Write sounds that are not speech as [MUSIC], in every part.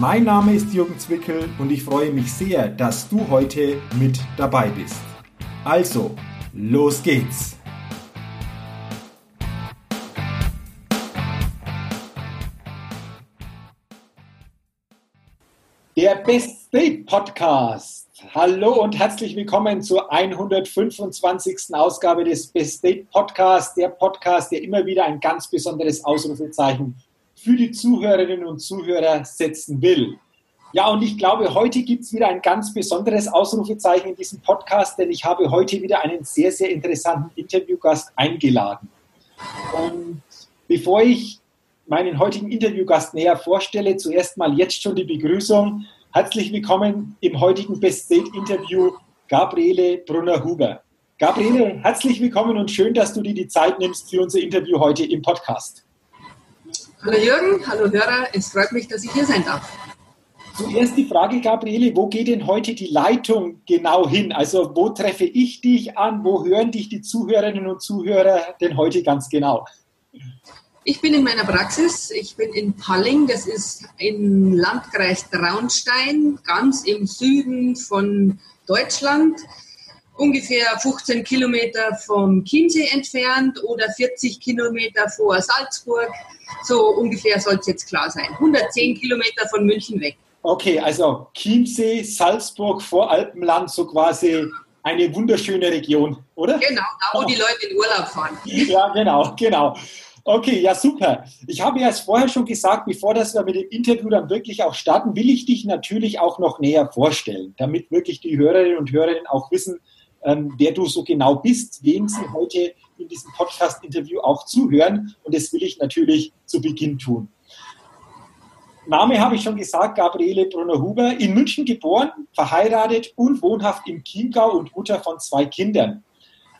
Mein Name ist Jürgen Zwickel und ich freue mich sehr, dass du heute mit dabei bist. Also, los geht's! Der Best State Podcast. Hallo und herzlich willkommen zur 125. Ausgabe des Best State Podcasts, der Podcast, der immer wieder ein ganz besonderes Ausrufezeichen für die Zuhörerinnen und Zuhörer setzen will. Ja, und ich glaube, heute gibt es wieder ein ganz besonderes Ausrufezeichen in diesem Podcast, denn ich habe heute wieder einen sehr, sehr interessanten Interviewgast eingeladen. Und bevor ich meinen heutigen Interviewgast näher vorstelle, zuerst mal jetzt schon die Begrüßung. Herzlich willkommen im heutigen Best State Interview, Gabriele Brunner-Huber. Gabriele, herzlich willkommen und schön, dass du dir die Zeit nimmst für unser Interview heute im Podcast. Hallo Jürgen, hallo Hörer, es freut mich, dass ich hier sein darf. Zuerst die Frage, Gabriele, wo geht denn heute die Leitung genau hin? Also wo treffe ich dich an? Wo hören dich die Zuhörerinnen und Zuhörer denn heute ganz genau? Ich bin in meiner Praxis. Ich bin in Palling, das ist im Landkreis Traunstein, ganz im Süden von Deutschland ungefähr 15 Kilometer vom Chiemsee entfernt oder 40 Kilometer vor Salzburg. So ungefähr soll es jetzt klar sein. 110 Kilometer von München weg. Okay, also Chiemsee, Salzburg, Voralpenland, so quasi eine wunderschöne Region, oder? Genau, da wo die Leute in Urlaub fahren. [LAUGHS] Ja, genau, genau. Okay, ja super. Ich habe ja es vorher schon gesagt, bevor das wir mit dem Interview dann wirklich auch starten, will ich dich natürlich auch noch näher vorstellen, damit wirklich die Hörerinnen und Hörer auch wissen, ähm, wer du so genau bist, wem sie heute in diesem Podcast-Interview auch zuhören. Und das will ich natürlich zu Beginn tun. Name habe ich schon gesagt, Gabriele Brunner-Huber, in München geboren, verheiratet und wohnhaft im Chiemgau und Mutter von zwei Kindern.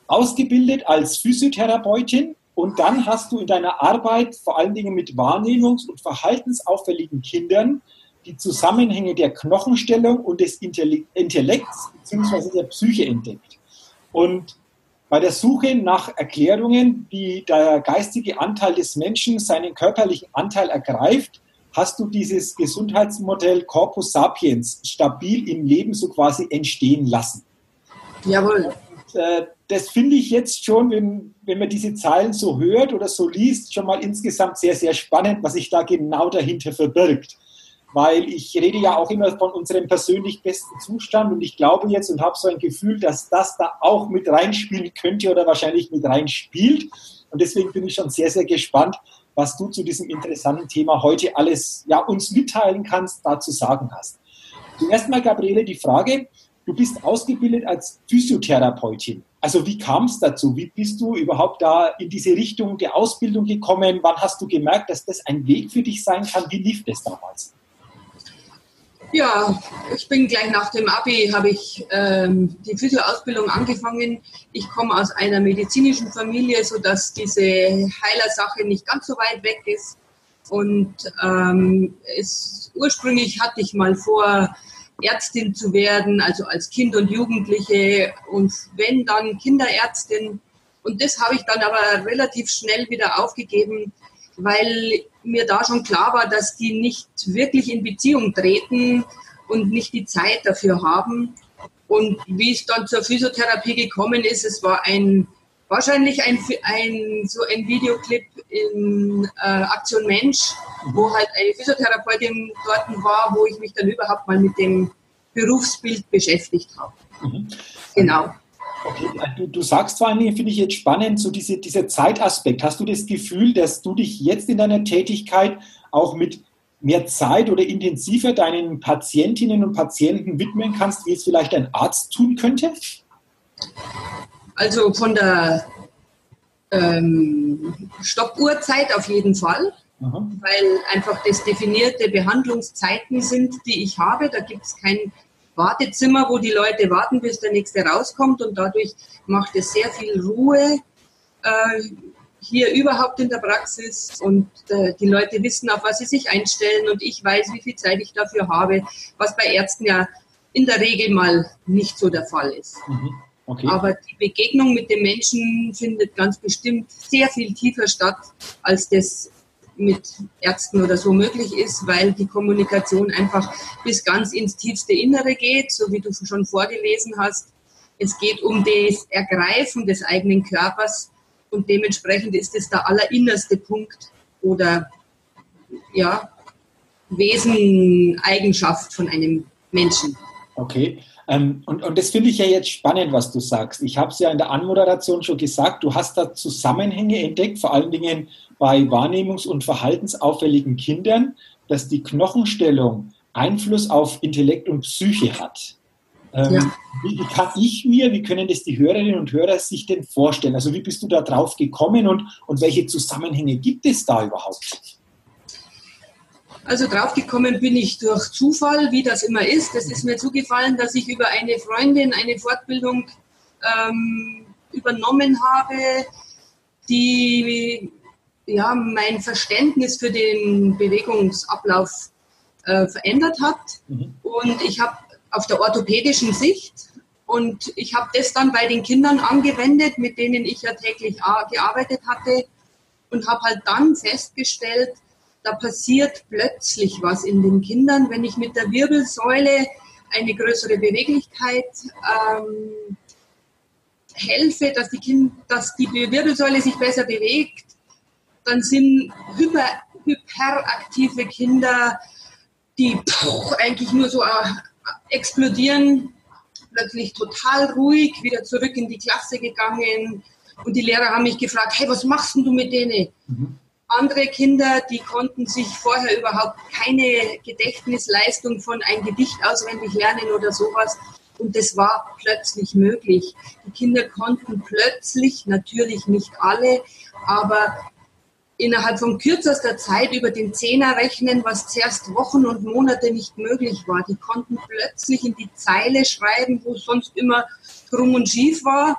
Ausgebildet als Physiotherapeutin und dann hast du in deiner Arbeit vor allen Dingen mit wahrnehmungs- und verhaltensauffälligen Kindern die Zusammenhänge der Knochenstellung und des Intellekts bzw. der Psyche entdeckt. Und bei der Suche nach Erklärungen, wie der geistige Anteil des Menschen seinen körperlichen Anteil ergreift, hast du dieses Gesundheitsmodell Corpus Sapiens stabil im Leben so quasi entstehen lassen. Jawohl. Und, äh, das finde ich jetzt schon, wenn, wenn man diese Zahlen so hört oder so liest, schon mal insgesamt sehr, sehr spannend, was sich da genau dahinter verbirgt weil ich rede ja auch immer von unserem persönlich besten Zustand und ich glaube jetzt und habe so ein Gefühl, dass das da auch mit reinspielen könnte oder wahrscheinlich mit reinspielt. Und deswegen bin ich schon sehr, sehr gespannt, was du zu diesem interessanten Thema heute alles ja, uns mitteilen kannst, dazu sagen hast. Zuerst mal, Gabriele, die Frage, du bist ausgebildet als Physiotherapeutin. Also wie kam es dazu? Wie bist du überhaupt da in diese Richtung der Ausbildung gekommen? Wann hast du gemerkt, dass das ein Weg für dich sein kann? Wie lief das damals? Ja, ich bin gleich nach dem Abi, habe ich ähm, die Physioausbildung angefangen. Ich komme aus einer medizinischen Familie, sodass diese Heilersache nicht ganz so weit weg ist. Und ähm, es, ursprünglich hatte ich mal vor, Ärztin zu werden, also als Kind und Jugendliche und wenn dann Kinderärztin. Und das habe ich dann aber relativ schnell wieder aufgegeben, weil mir da schon klar war, dass die nicht wirklich in Beziehung treten und nicht die Zeit dafür haben. Und wie es dann zur Physiotherapie gekommen ist, es war ein wahrscheinlich ein, ein so ein Videoclip in äh, Aktion Mensch, wo halt eine Physiotherapeutin dort war, wo ich mich dann überhaupt mal mit dem Berufsbild beschäftigt habe. Mhm. Genau. Okay, du, du sagst vor allem, finde ich jetzt spannend, so diese, dieser Zeitaspekt. Hast du das Gefühl, dass du dich jetzt in deiner Tätigkeit auch mit mehr Zeit oder intensiver deinen Patientinnen und Patienten widmen kannst, wie es vielleicht ein Arzt tun könnte? Also von der ähm, Stoppuhrzeit auf jeden Fall, Aha. weil einfach das definierte Behandlungszeiten sind, die ich habe. Da gibt es kein Wartezimmer, wo die Leute warten, bis der nächste rauskommt und dadurch macht es sehr viel Ruhe äh, hier überhaupt in der Praxis und äh, die Leute wissen, auf was sie sich einstellen und ich weiß, wie viel Zeit ich dafür habe, was bei Ärzten ja in der Regel mal nicht so der Fall ist. Mhm. Okay. Aber die Begegnung mit den Menschen findet ganz bestimmt sehr viel tiefer statt, als das mit Ärzten oder so möglich ist, weil die Kommunikation einfach bis ganz ins tiefste Innere geht, so wie du schon vorgelesen hast. Es geht um das Ergreifen des eigenen Körpers und dementsprechend ist es der allerinnerste Punkt oder ja, Wesen, von einem Menschen. Okay. Ähm, und, und das finde ich ja jetzt spannend, was du sagst. Ich habe es ja in der Anmoderation schon gesagt, du hast da Zusammenhänge entdeckt, vor allen Dingen bei wahrnehmungs- und verhaltensauffälligen Kindern, dass die Knochenstellung Einfluss auf Intellekt und Psyche hat. Ähm, ja. wie, wie, kann ich mir, wie können das die Hörerinnen und Hörer sich denn vorstellen? Also wie bist du da drauf gekommen und, und welche Zusammenhänge gibt es da überhaupt? Also draufgekommen bin ich durch Zufall, wie das immer ist. Es ist mir zugefallen, dass ich über eine Freundin eine Fortbildung ähm, übernommen habe, die ja, mein Verständnis für den Bewegungsablauf äh, verändert hat. Mhm. Und ich habe auf der orthopädischen Sicht und ich habe das dann bei den Kindern angewendet, mit denen ich ja täglich gearbeitet hatte und habe halt dann festgestellt, da passiert plötzlich was in den Kindern, wenn ich mit der Wirbelsäule eine größere Beweglichkeit ähm, helfe, dass die, kind, dass die Wirbelsäule sich besser bewegt, dann sind hyper, hyperaktive Kinder, die pff, eigentlich nur so äh, explodieren, plötzlich total ruhig, wieder zurück in die Klasse gegangen. Und die Lehrer haben mich gefragt, hey, was machst denn du mit denen? Mhm. Andere Kinder, die konnten sich vorher überhaupt keine Gedächtnisleistung von ein Gedicht auswendig lernen oder sowas. Und das war plötzlich möglich. Die Kinder konnten plötzlich, natürlich nicht alle, aber innerhalb von kürzester Zeit über den Zehner rechnen, was zuerst Wochen und Monate nicht möglich war. Die konnten plötzlich in die Zeile schreiben, wo sonst immer krumm und schief war.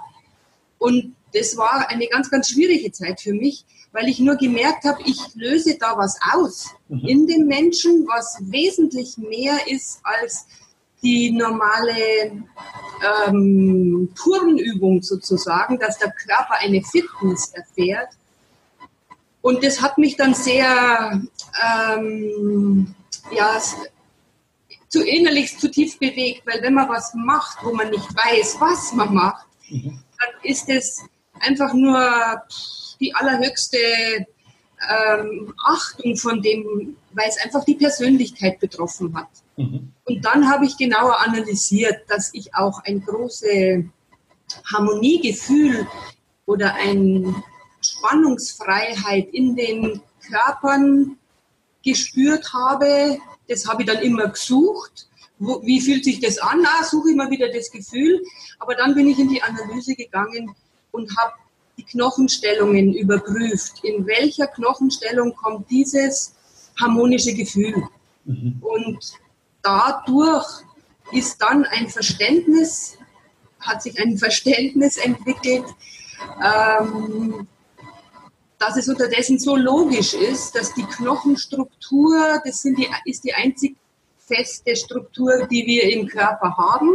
Und das war eine ganz, ganz schwierige Zeit für mich weil ich nur gemerkt habe, ich löse da was aus mhm. in den Menschen, was wesentlich mehr ist als die normale ähm, Turnübung sozusagen, dass der Körper eine Fitness erfährt. Und das hat mich dann sehr, ähm, ja, zu innerlich zutiefst bewegt, weil wenn man was macht, wo man nicht weiß, was man macht, mhm. dann ist es einfach nur die allerhöchste ähm, Achtung von dem, weil es einfach die Persönlichkeit betroffen hat. Mhm. Und dann habe ich genauer analysiert, dass ich auch ein großes Harmoniegefühl oder eine Spannungsfreiheit in den Körpern gespürt habe. Das habe ich dann immer gesucht. Wo, wie fühlt sich das an? Ah, suche immer wieder das Gefühl. Aber dann bin ich in die Analyse gegangen und habe die Knochenstellungen überprüft. In welcher Knochenstellung kommt dieses harmonische Gefühl? Mhm. Und dadurch ist dann ein Verständnis, hat sich ein Verständnis entwickelt, ähm, dass es unterdessen so logisch ist, dass die Knochenstruktur, das sind die, ist die einzig feste Struktur, die wir im Körper haben.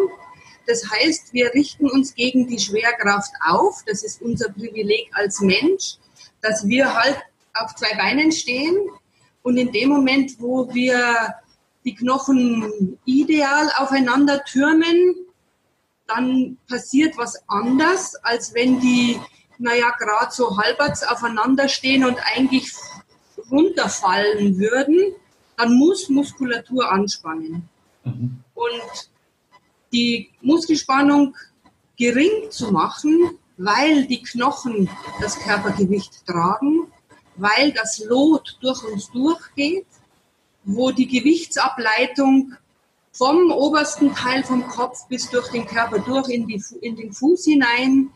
Das heißt, wir richten uns gegen die Schwerkraft auf. Das ist unser Privileg als Mensch, dass wir halt auf zwei Beinen stehen. Und in dem Moment, wo wir die Knochen ideal aufeinander türmen, dann passiert was anders, als wenn die, naja, gerade so halberts aufeinander stehen und eigentlich runterfallen würden. Dann muss Muskulatur anspannen. Mhm. Und die Muskelspannung gering zu machen, weil die Knochen das Körpergewicht tragen, weil das Lot durch uns durchgeht, wo die Gewichtsableitung vom obersten Teil vom Kopf bis durch den Körper durch in, die, in den Fuß hinein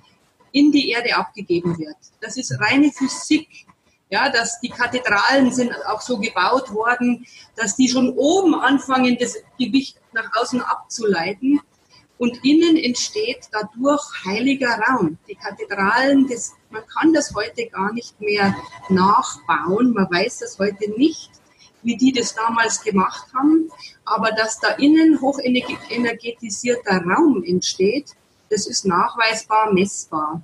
in die Erde abgegeben wird. Das ist reine Physik. Ja, dass die Kathedralen sind auch so gebaut worden, dass die schon oben anfangen, das Gewicht nach außen abzuleiten. Und innen entsteht dadurch heiliger Raum. Die Kathedralen, das, man kann das heute gar nicht mehr nachbauen. Man weiß das heute nicht, wie die das damals gemacht haben. Aber dass da innen hochenergetisierter Raum entsteht, das ist nachweisbar messbar.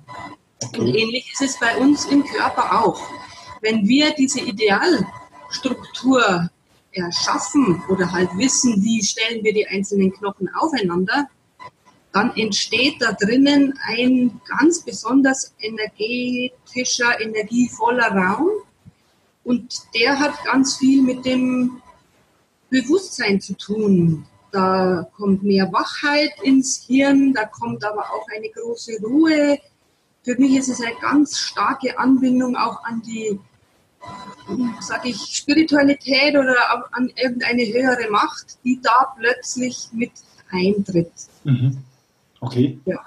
Und ähnlich ist es bei uns im Körper auch. Wenn wir diese Idealstruktur erschaffen oder halt wissen, wie stellen wir die einzelnen Knochen aufeinander, dann entsteht da drinnen ein ganz besonders energetischer, energievoller Raum. Und der hat ganz viel mit dem Bewusstsein zu tun. Da kommt mehr Wachheit ins Hirn, da kommt aber auch eine große Ruhe. Für mich ist es eine ganz starke Anbindung auch an die, sage ich, Spiritualität oder an irgendeine höhere Macht, die da plötzlich mit eintritt. Mhm. Okay. Ja.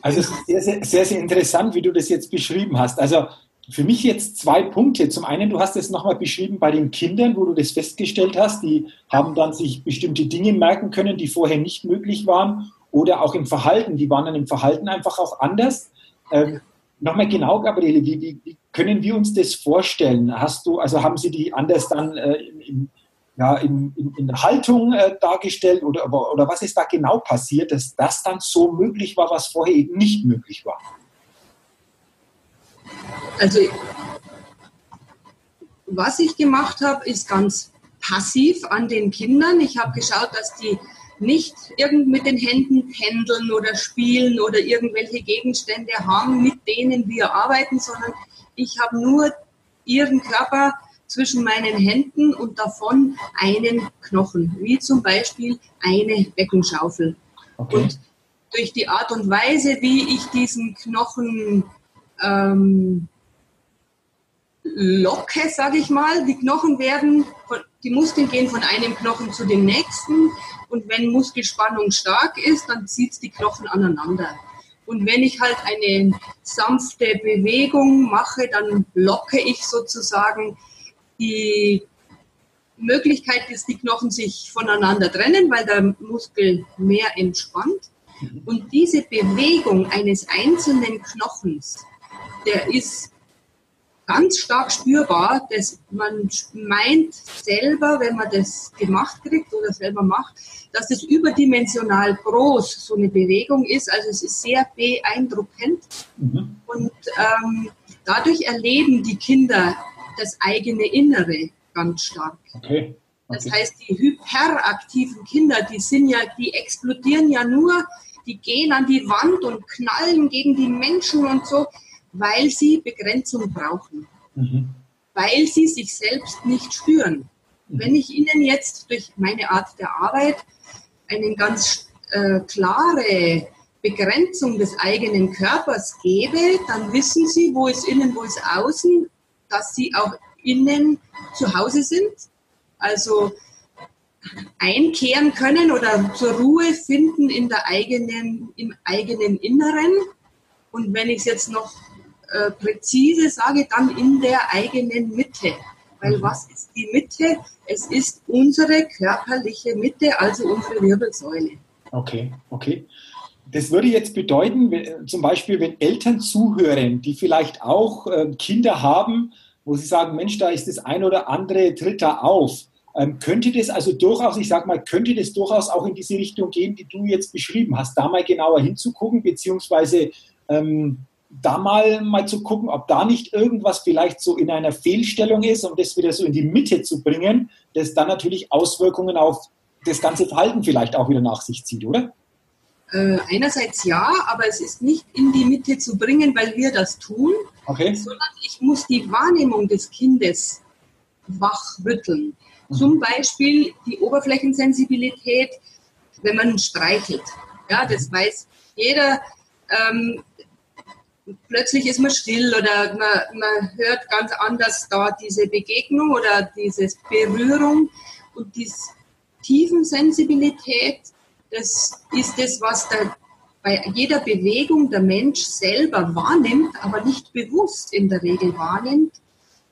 Also es ist sehr, sehr, sehr, sehr interessant, wie du das jetzt beschrieben hast. Also für mich jetzt zwei Punkte. Zum einen, du hast es nochmal beschrieben bei den Kindern, wo du das festgestellt hast, die haben dann sich bestimmte Dinge merken können, die vorher nicht möglich waren. Oder auch im Verhalten, die waren dann im Verhalten einfach auch anders. Ähm, nochmal genau, Gabriele, wie, wie, wie, können wir uns das vorstellen? Hast du, also haben sie die anders dann äh, im, ja, in, in, in Haltung äh, dargestellt oder, oder was ist da genau passiert, dass das dann so möglich war, was vorher eben nicht möglich war? Also was ich gemacht habe, ist ganz passiv an den Kindern. Ich habe geschaut, dass die nicht irgend mit den Händen pendeln oder spielen oder irgendwelche Gegenstände haben, mit denen wir arbeiten, sondern ich habe nur ihren Körper zwischen meinen Händen und davon einen Knochen, wie zum Beispiel eine Beckenschaufel. Okay. Und durch die Art und Weise, wie ich diesen Knochen ähm, locke, sage ich mal, die Knochen werden, die Muskeln gehen von einem Knochen zu dem nächsten und wenn Muskelspannung stark ist, dann zieht es die Knochen aneinander. Und wenn ich halt eine sanfte Bewegung mache, dann locke ich sozusagen die Möglichkeit, dass die Knochen sich voneinander trennen, weil der Muskel mehr entspannt. Und diese Bewegung eines einzelnen Knochens, der ist ganz stark spürbar, dass man meint selber, wenn man das gemacht kriegt oder selber macht, dass es überdimensional groß so eine Bewegung ist. Also es ist sehr beeindruckend. Mhm. Und ähm, dadurch erleben die Kinder das eigene Innere ganz stark. Okay. Das heißt, die hyperaktiven Kinder, die sind ja, die explodieren ja nur, die gehen an die Wand und knallen gegen die Menschen und so, weil sie Begrenzung brauchen. Mhm. Weil sie sich selbst nicht spüren. Mhm. Wenn ich ihnen jetzt durch meine Art der Arbeit eine ganz äh, klare Begrenzung des eigenen Körpers gebe, dann wissen sie, wo ist innen, wo ist außen dass sie auch innen zu Hause sind, also einkehren können oder zur Ruhe finden in der eigenen, im eigenen Inneren. Und wenn ich es jetzt noch äh, präzise sage, dann in der eigenen Mitte. Weil was ist die Mitte? Es ist unsere körperliche Mitte, also unsere Wirbelsäule. Okay, okay. Das würde jetzt bedeuten, wenn, zum Beispiel, wenn Eltern zuhören, die vielleicht auch äh, Kinder haben, wo sie sagen, Mensch, da ist das ein oder andere tritt da auf. Ähm, könnte das also durchaus, ich sage mal, könnte das durchaus auch in diese Richtung gehen, die du jetzt beschrieben hast, da mal genauer hinzugucken, beziehungsweise ähm, da mal, mal zu gucken, ob da nicht irgendwas vielleicht so in einer Fehlstellung ist, um das wieder so in die Mitte zu bringen, das dann natürlich Auswirkungen auf das ganze Verhalten vielleicht auch wieder nach sich zieht, oder? Äh, einerseits ja, aber es ist nicht in die Mitte zu bringen, weil wir das tun, okay. sondern ich muss die Wahrnehmung des Kindes wachrütteln. Mhm. Zum Beispiel die Oberflächensensibilität, wenn man streichelt. Ja, das weiß jeder. Ähm, plötzlich ist man still oder man, man hört ganz anders da diese Begegnung oder diese Berührung und diese Tiefensensibilität das ist das, was der, bei jeder Bewegung der Mensch selber wahrnimmt, aber nicht bewusst in der Regel wahrnimmt.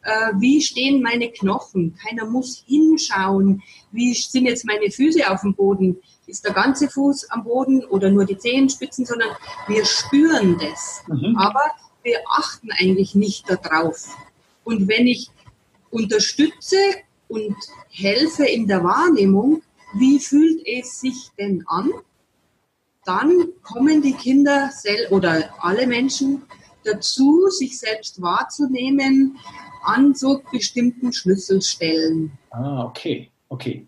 äh, wie stehen meine Knochen? Keiner muss hinschauen, wie sind jetzt meine Füße auf dem Boden? Ist der ganze Fuß am Boden oder nur die Zehenspitzen, sondern wir spüren das. Mhm. Aber wir achten eigentlich nicht darauf. Und wenn ich unterstütze und helfe in der Wahrnehmung, wie fühlt es sich denn an, dann kommen die Kinder oder alle Menschen dazu, sich selbst wahrzunehmen an so bestimmten Schlüsselstellen. Ah, okay, okay.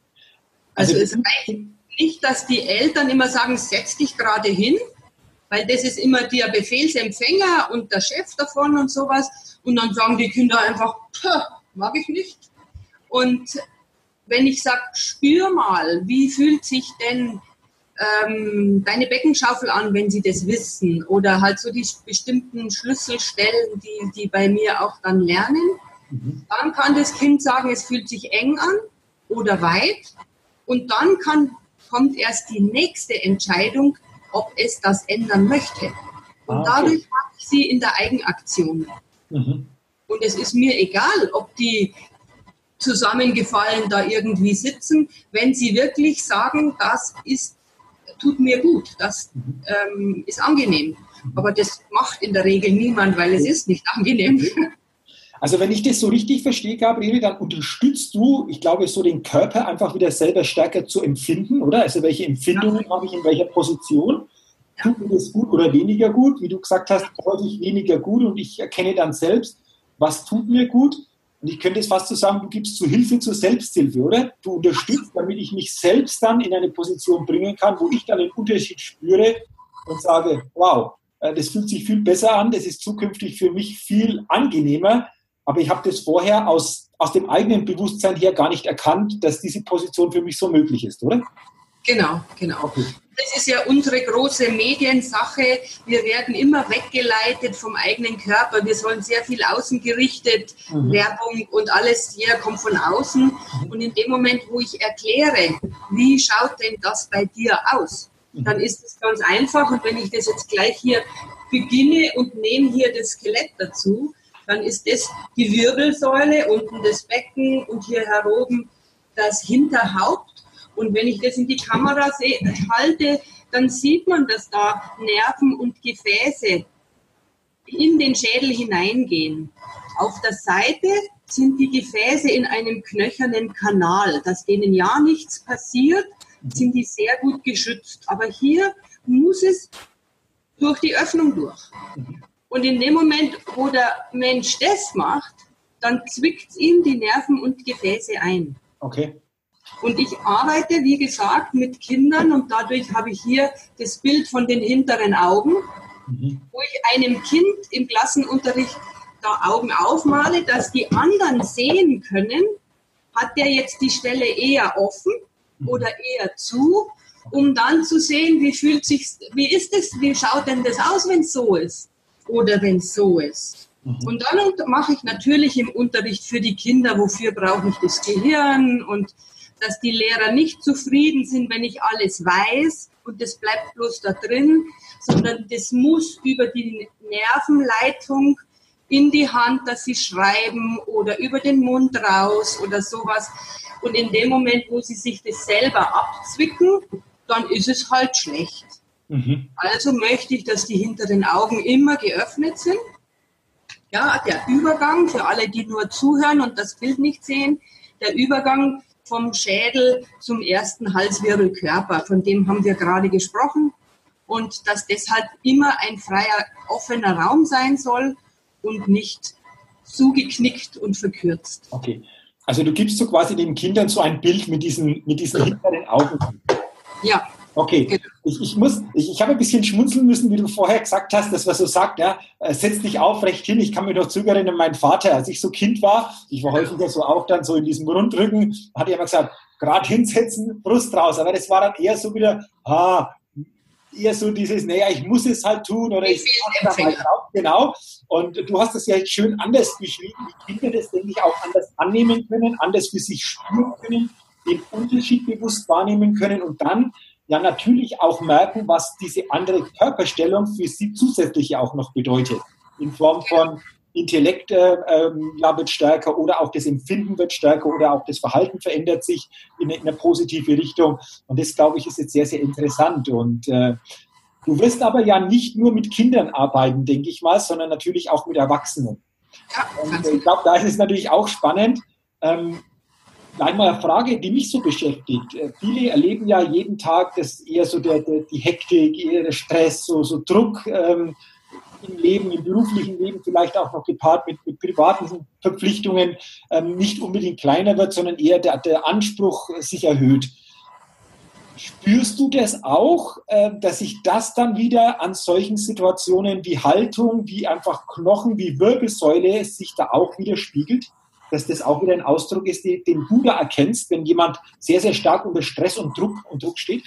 Also, also es reicht nicht, dass die Eltern immer sagen, setz dich gerade hin, weil das ist immer der Befehlsempfänger und der Chef davon und sowas. Und dann sagen die Kinder einfach, mag ich nicht. Und wenn ich sage, spür mal, wie fühlt sich denn ähm, deine Beckenschaufel an, wenn sie das wissen? Oder halt so die bestimmten Schlüsselstellen, die, die bei mir auch dann lernen. Mhm. Dann kann das Kind sagen, es fühlt sich eng an oder weit. Und dann kann, kommt erst die nächste Entscheidung, ob es das ändern möchte. Und ah, okay. dadurch habe ich sie in der Eigenaktion. Mhm. Und es ist mir egal, ob die zusammengefallen da irgendwie sitzen, wenn sie wirklich sagen, das ist, tut mir gut, das ähm, ist angenehm. Aber das macht in der Regel niemand, weil es ist nicht angenehm. Also wenn ich das so richtig verstehe, Gabriele, dann unterstützt du, ich glaube, so den Körper einfach wieder selber stärker zu empfinden, oder? Also welche Empfindungen ja. habe ich in welcher Position? Ja. Tut mir das gut oder weniger gut? Wie du gesagt hast, häufig weniger gut und ich erkenne dann selbst, was tut mir gut. Und ich könnte es fast so sagen, du gibst zu Hilfe zur Selbsthilfe, oder? Du unterstützt, damit ich mich selbst dann in eine Position bringen kann, wo ich dann den Unterschied spüre und sage, wow, äh, das fühlt sich viel besser an, das ist zukünftig für mich viel angenehmer, aber ich habe das vorher aus, aus dem eigenen Bewusstsein her gar nicht erkannt, dass diese Position für mich so möglich ist, oder? Genau, genau. Okay. Das ist ja unsere große Mediensache. Wir werden immer weggeleitet vom eigenen Körper. Wir sollen sehr viel außengerichtet, mhm. Werbung und alles hier kommt von außen. Und in dem Moment, wo ich erkläre, wie schaut denn das bei dir aus, mhm. dann ist es ganz einfach. Und wenn ich das jetzt gleich hier beginne und nehme hier das Skelett dazu, dann ist das die Wirbelsäule, unten das Becken und hier heroben das Hinterhaupt. Und wenn ich das in die Kamera halte, dann sieht man, dass da Nerven und Gefäße in den Schädel hineingehen. Auf der Seite sind die Gefäße in einem knöchernen Kanal, dass denen ja nichts passiert, sind die sehr gut geschützt. Aber hier muss es durch die Öffnung durch. Und in dem Moment, wo der Mensch das macht, dann zwickt es ihm die Nerven und Gefäße ein. Okay. Und ich arbeite, wie gesagt, mit Kindern und dadurch habe ich hier das Bild von den hinteren Augen, mhm. wo ich einem Kind im Klassenunterricht da Augen aufmale, dass die anderen sehen können, hat der jetzt die Stelle eher offen mhm. oder eher zu, um dann zu sehen, wie fühlt sich, wie ist es, wie schaut denn das aus, wenn es so ist oder wenn es so ist. Mhm. Und dann mache ich natürlich im Unterricht für die Kinder, wofür brauche ich das Gehirn und dass die Lehrer nicht zufrieden sind, wenn ich alles weiß und das bleibt bloß da drin, sondern das muss über die Nervenleitung in die Hand, dass sie schreiben oder über den Mund raus oder sowas. Und in dem Moment, wo sie sich das selber abzwicken, dann ist es halt schlecht. Mhm. Also möchte ich, dass die hinteren Augen immer geöffnet sind. Ja, der Übergang, für alle, die nur zuhören und das Bild nicht sehen, der Übergang vom Schädel zum ersten Halswirbelkörper, von dem haben wir gerade gesprochen. Und dass deshalb immer ein freier, offener Raum sein soll und nicht zugeknickt und verkürzt. Okay. Also du gibst so quasi den Kindern so ein Bild mit diesen, mit diesen hinteren Augen. Ja, Okay, ich, ich, muss, ich, ich habe ein bisschen schmunzeln müssen, wie du vorher gesagt hast, dass man so sagt, ja, äh, setz dich aufrecht hin. Ich kann mich noch zögern an meinen Vater, als ich so Kind war, ich war häufiger so auch dann so in diesem Rundrücken, hat er immer gesagt, gerade hinsetzen, Brust raus. Aber das war dann eher so wieder, ah, eher so dieses, naja, ich muss es halt tun oder ich, ich da mal drauf. Genau. Und du hast das ja jetzt schön anders beschrieben, wie Kinder das, denke ich, auch anders annehmen können, anders für sich spüren können, den Unterschied bewusst wahrnehmen können und dann ja natürlich auch merken, was diese andere Körperstellung für sie zusätzlich auch noch bedeutet. In Form von Intellekt äh, wird stärker oder auch das Empfinden wird stärker oder auch das Verhalten verändert sich in, in eine positive Richtung. Und das, glaube ich, ist jetzt sehr, sehr interessant. Und äh, du wirst aber ja nicht nur mit Kindern arbeiten, denke ich mal, sondern natürlich auch mit Erwachsenen. Ja, und ich glaube, da ist es natürlich auch spannend. Ähm, Gleich mal eine Frage, die mich so beschäftigt. Äh, viele erleben ja jeden Tag das eher so der, der, die Hektik, eher der Stress, so, so Druck ähm, im Leben, im beruflichen Leben, vielleicht auch noch gepaart mit, mit privaten Verpflichtungen, ähm, nicht unbedingt kleiner wird, sondern eher der, der Anspruch sich erhöht. Spürst du das auch, äh, dass sich das dann wieder an solchen Situationen wie Haltung, wie einfach Knochen, wie Wirbelsäule sich da auch widerspiegelt? Dass das auch wieder ein Ausdruck ist, den du da erkennst, wenn jemand sehr, sehr stark unter Stress und Druck, und Druck steht?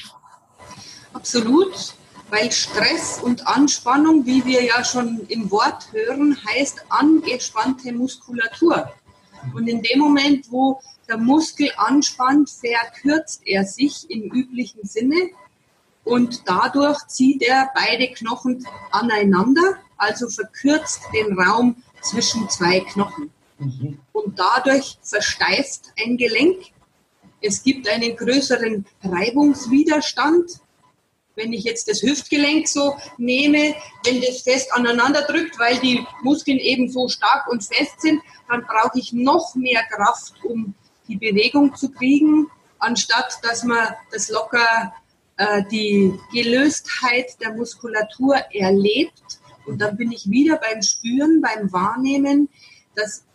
Absolut, weil Stress und Anspannung, wie wir ja schon im Wort hören, heißt angespannte Muskulatur. Und in dem Moment, wo der Muskel anspannt, verkürzt er sich im üblichen Sinne und dadurch zieht er beide Knochen aneinander, also verkürzt den Raum zwischen zwei Knochen. Mhm. Und dadurch versteift ein Gelenk. Es gibt einen größeren Reibungswiderstand. Wenn ich jetzt das Hüftgelenk so nehme, wenn das fest aneinander drückt, weil die Muskeln eben so stark und fest sind, dann brauche ich noch mehr Kraft, um die Bewegung zu kriegen, anstatt dass man das locker äh, die Gelöstheit der Muskulatur erlebt. Und dann bin ich wieder beim Spüren, beim Wahrnehmen, dass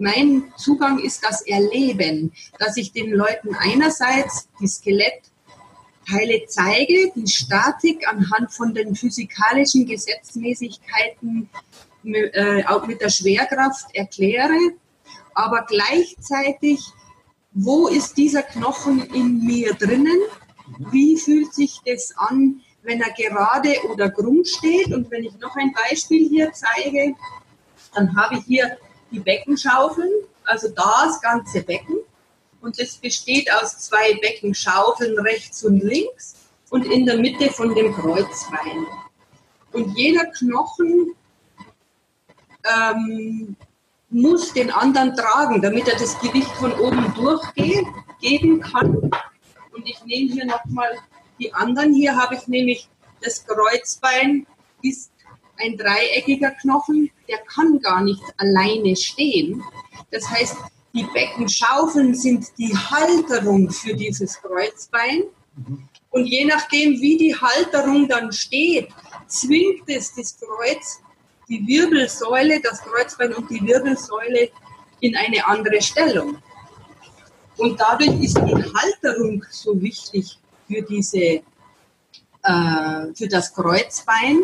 mein Zugang ist das Erleben, dass ich den Leuten einerseits die Skelettteile zeige, die Statik anhand von den physikalischen Gesetzmäßigkeiten äh, auch mit der Schwerkraft erkläre, aber gleichzeitig, wo ist dieser Knochen in mir drinnen? Wie fühlt sich das an, wenn er gerade oder krumm steht? Und wenn ich noch ein Beispiel hier zeige, dann habe ich hier die Beckenschaufeln, also das ganze Becken. Und es besteht aus zwei Beckenschaufeln rechts und links und in der Mitte von dem Kreuzbein. Und jeder Knochen ähm, muss den anderen tragen, damit er das Gewicht von oben durchgeben kann. Und ich nehme hier nochmal die anderen. Hier habe ich nämlich das Kreuzbein ist ein dreieckiger Knochen, der kann gar nicht alleine stehen. Das heißt, die Beckenschaufeln sind die Halterung für dieses Kreuzbein. Und je nachdem, wie die Halterung dann steht, zwingt es das Kreuz, die Wirbelsäule, das Kreuzbein und die Wirbelsäule in eine andere Stellung. Und dadurch ist die Halterung so wichtig für diese, äh, für das Kreuzbein.